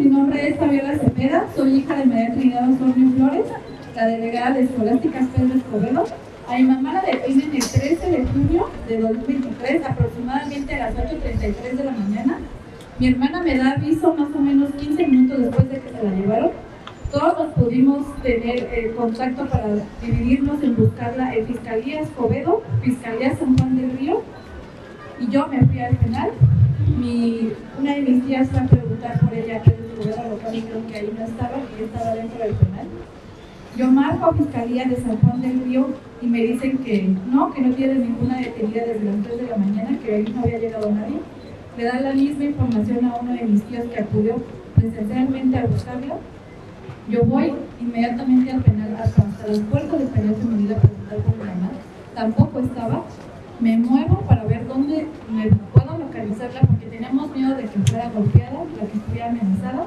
Mi nombre es Fabiola Cepeda, soy hija de María Trinidad Osornio Flores, la delegada de Escolástica Pedro Escobedo. A mi mamá la detienen el 13 de junio de 2023, aproximadamente a las 8.33 de la mañana. Mi hermana me da aviso más o menos 15 minutos después de que se la llevaron. Todos pudimos tener eh, contacto para dividirnos en buscarla en Fiscalía Escobedo, Fiscalía San Juan del Río, y yo me fui al penal. Mi, una de mis tías fue que estaba dentro del penal. Yo marco a Fiscalía de San Juan del Río y me dicen que no, que no tiene ninguna detenida desde las 3 de la mañana, que ahí no había llegado nadie. Le dan la misma información a uno de mis tíos que acudió presencialmente a buscarlo. Yo voy inmediatamente al penal, hasta, hasta las puertas del penal femenil a preguntar por mi mamá. Tampoco estaba. Me muevo para ver dónde me puedo localizarla porque tenemos miedo de que fuera golpeada, de que estuviera amenazada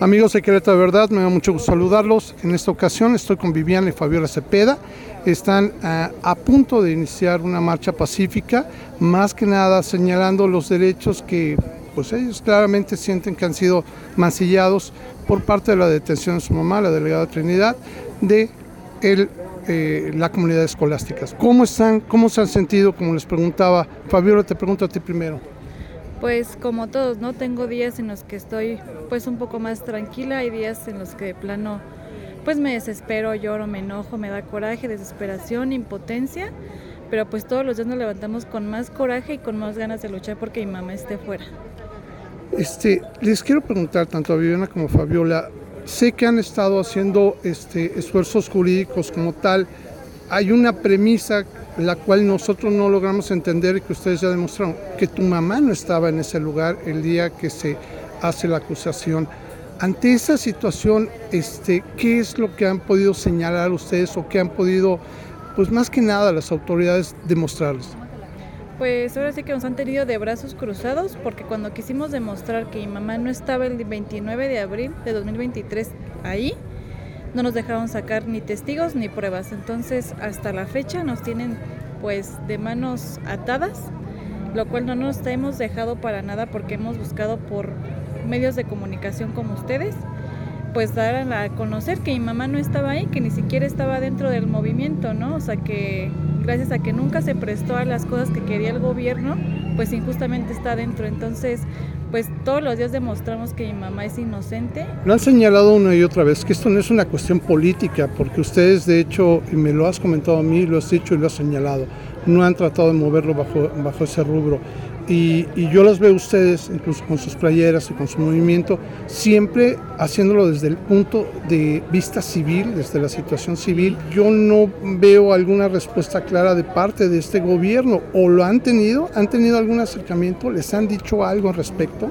Amigos Querétaro de Verdad, me da mucho gusto saludarlos. En esta ocasión estoy con Viviana y Fabiola Cepeda. Están uh, a punto de iniciar una marcha pacífica, más que nada señalando los derechos que pues ellos claramente sienten que han sido mancillados por parte de la detención de su mamá, la delegada Trinidad, de el, eh, la comunidad escolástica. ¿Cómo están? ¿Cómo se han sentido? Como les preguntaba, Fabiola, te pregunto a ti primero. Pues como todos, ¿no? Tengo días en los que estoy pues un poco más tranquila, y días en los que de plano pues me desespero, lloro, me enojo, me da coraje, desesperación, impotencia, pero pues todos los días nos levantamos con más coraje y con más ganas de luchar porque mi mamá esté fuera. Este, les quiero preguntar tanto a Viviana como a Fabiola, sé que han estado haciendo este, esfuerzos jurídicos como tal, hay una premisa la cual nosotros no logramos entender y que ustedes ya demostraron, que tu mamá no estaba en ese lugar el día que se hace la acusación. Ante esa situación, este, ¿qué es lo que han podido señalar ustedes o qué han podido, pues más que nada, las autoridades demostrarles? Pues ahora sí que nos han tenido de brazos cruzados porque cuando quisimos demostrar que mi mamá no estaba el 29 de abril de 2023 ahí, no nos dejaron sacar ni testigos ni pruebas. Entonces, hasta la fecha nos tienen pues de manos atadas, lo cual no nos hemos dejado para nada porque hemos buscado por medios de comunicación como ustedes, pues dar a conocer que mi mamá no estaba ahí, que ni siquiera estaba dentro del movimiento, ¿no? O sea que gracias a que nunca se prestó a las cosas que quería el gobierno, pues injustamente está dentro. Entonces, pues todos los días demostramos que mi mamá es inocente. Lo han señalado una y otra vez que esto no es una cuestión política, porque ustedes de hecho, y me lo has comentado a mí, lo has dicho y lo has señalado, no han tratado de moverlo bajo, bajo ese rubro. Y, y, yo los veo ustedes, incluso con sus playeras y con su movimiento, siempre haciéndolo desde el punto de vista civil, desde la situación civil. Yo no veo alguna respuesta clara de parte de este gobierno. ¿O lo han tenido? ¿Han tenido algún acercamiento? ¿Les han dicho algo al respecto?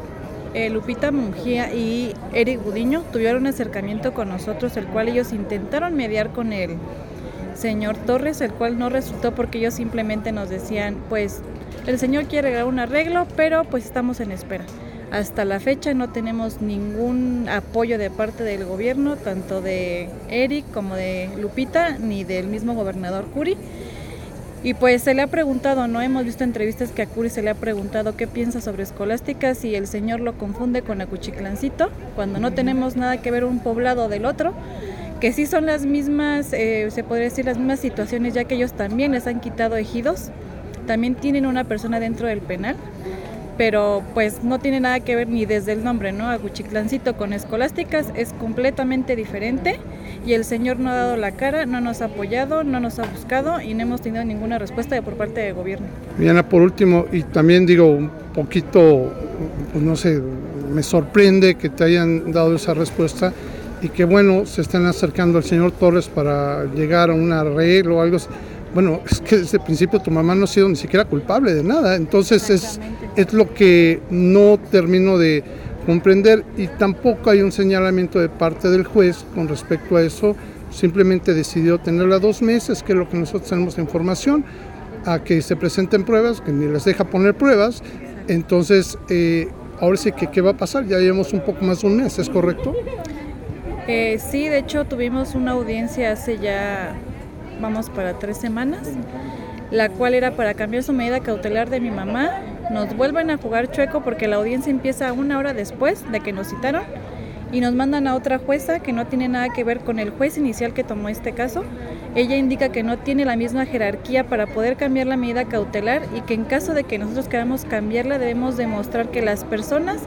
Eh, Lupita Mungía y Eric Gudiño tuvieron un acercamiento con nosotros, el cual ellos intentaron mediar con el señor Torres, el cual no resultó porque ellos simplemente nos decían, pues el señor quiere dar un arreglo, pero pues estamos en espera. Hasta la fecha no tenemos ningún apoyo de parte del gobierno, tanto de Eric como de Lupita, ni del mismo gobernador Curi. Y pues se le ha preguntado, no hemos visto entrevistas que a Curi se le ha preguntado qué piensa sobre escolásticas y el señor lo confunde con Acuchiclancito, cuando no tenemos nada que ver un poblado del otro, que sí son las mismas, eh, se podría decir las mismas situaciones, ya que ellos también les han quitado ejidos también tienen una persona dentro del penal, pero pues no tiene nada que ver ni desde el nombre, ¿no? Aguchiclancito con escolásticas es completamente diferente y el señor no ha dado la cara, no nos ha apoyado, no nos ha buscado y no hemos tenido ninguna respuesta por parte del gobierno. Diana, por último, y también digo un poquito, pues no sé, me sorprende que te hayan dado esa respuesta y que bueno, se están acercando al señor Torres para llegar a un arreglo o algo así bueno, es que desde el principio tu mamá no ha sido ni siquiera culpable de nada, entonces es, es lo que no termino de comprender. Y tampoco hay un señalamiento de parte del juez con respecto a eso, simplemente decidió tenerla dos meses, que es lo que nosotros tenemos de información, a que se presenten pruebas, que ni les deja poner pruebas, entonces eh, ahora sí que qué va a pasar, ya llevamos un poco más de un mes, ¿es correcto? Eh, sí, de hecho tuvimos una audiencia hace ya vamos para tres semanas, la cual era para cambiar su medida cautelar de mi mamá, nos vuelven a jugar chueco porque la audiencia empieza una hora después de que nos citaron y nos mandan a otra jueza que no tiene nada que ver con el juez inicial que tomó este caso. Ella indica que no tiene la misma jerarquía para poder cambiar la medida cautelar y que en caso de que nosotros queramos cambiarla debemos demostrar que las personas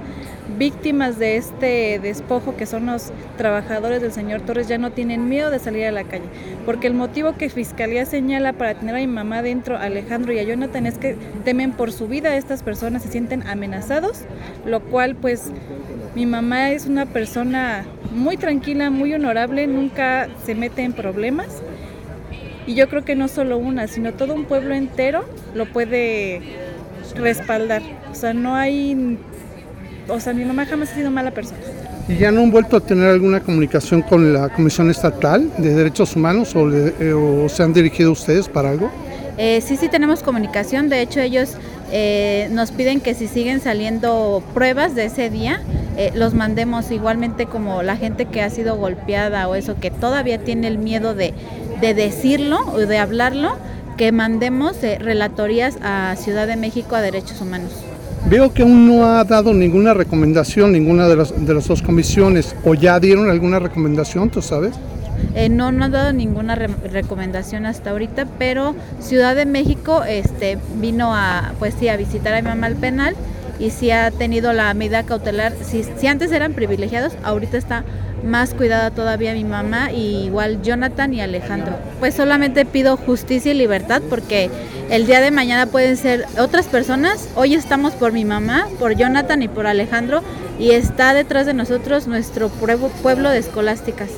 víctimas de este despojo que son los trabajadores del señor Torres ya no tienen miedo de salir a la calle, porque el motivo que Fiscalía señala para tener a mi mamá dentro, Alejandro y a Jonathan, es que temen por su vida, estas personas se sienten amenazados, lo cual pues mi mamá es una persona muy tranquila, muy honorable, nunca se mete en problemas. Y yo creo que no solo una, sino todo un pueblo entero lo puede respaldar. O sea, no hay... O sea, mi mamá jamás ha sido mala persona. ¿Y ya no han vuelto a tener alguna comunicación con la Comisión Estatal de Derechos Humanos o, eh, se han dirigido ustedes para algo? Eh, sí, sí tenemos comunicación. De hecho, ellos eh, nos piden que si siguen saliendo pruebas de ese día, eh, los mandemos igualmente como la gente que ha sido golpeada o eso, que todavía tiene el miedo de, decirlo o de hablarlo, que mandemos eh, relatorías a Ciudad de México a Derechos Humanos. Veo que aún no ha dado ninguna recomendación, ninguna de las, de las dos comisiones, o ya dieron alguna recomendación, ¿tú sabes? Eh, no, no ha dado ninguna recomendación hasta ahorita, pero Ciudad de México este, vino a, pues sí, a visitar a mi mamá al penal y si ha tenido la medida cautelar. Si, antes eran privilegiados, ahorita está más cuidada todavía mi mamá y igual Jonathan y Alejandro. Pues solamente pido justicia y libertad porque el día de mañana pueden ser otras personas. Hoy estamos por mi mamá, por Jonathan y por Alejandro y está detrás de nosotros nuestro pueblo de escolásticas.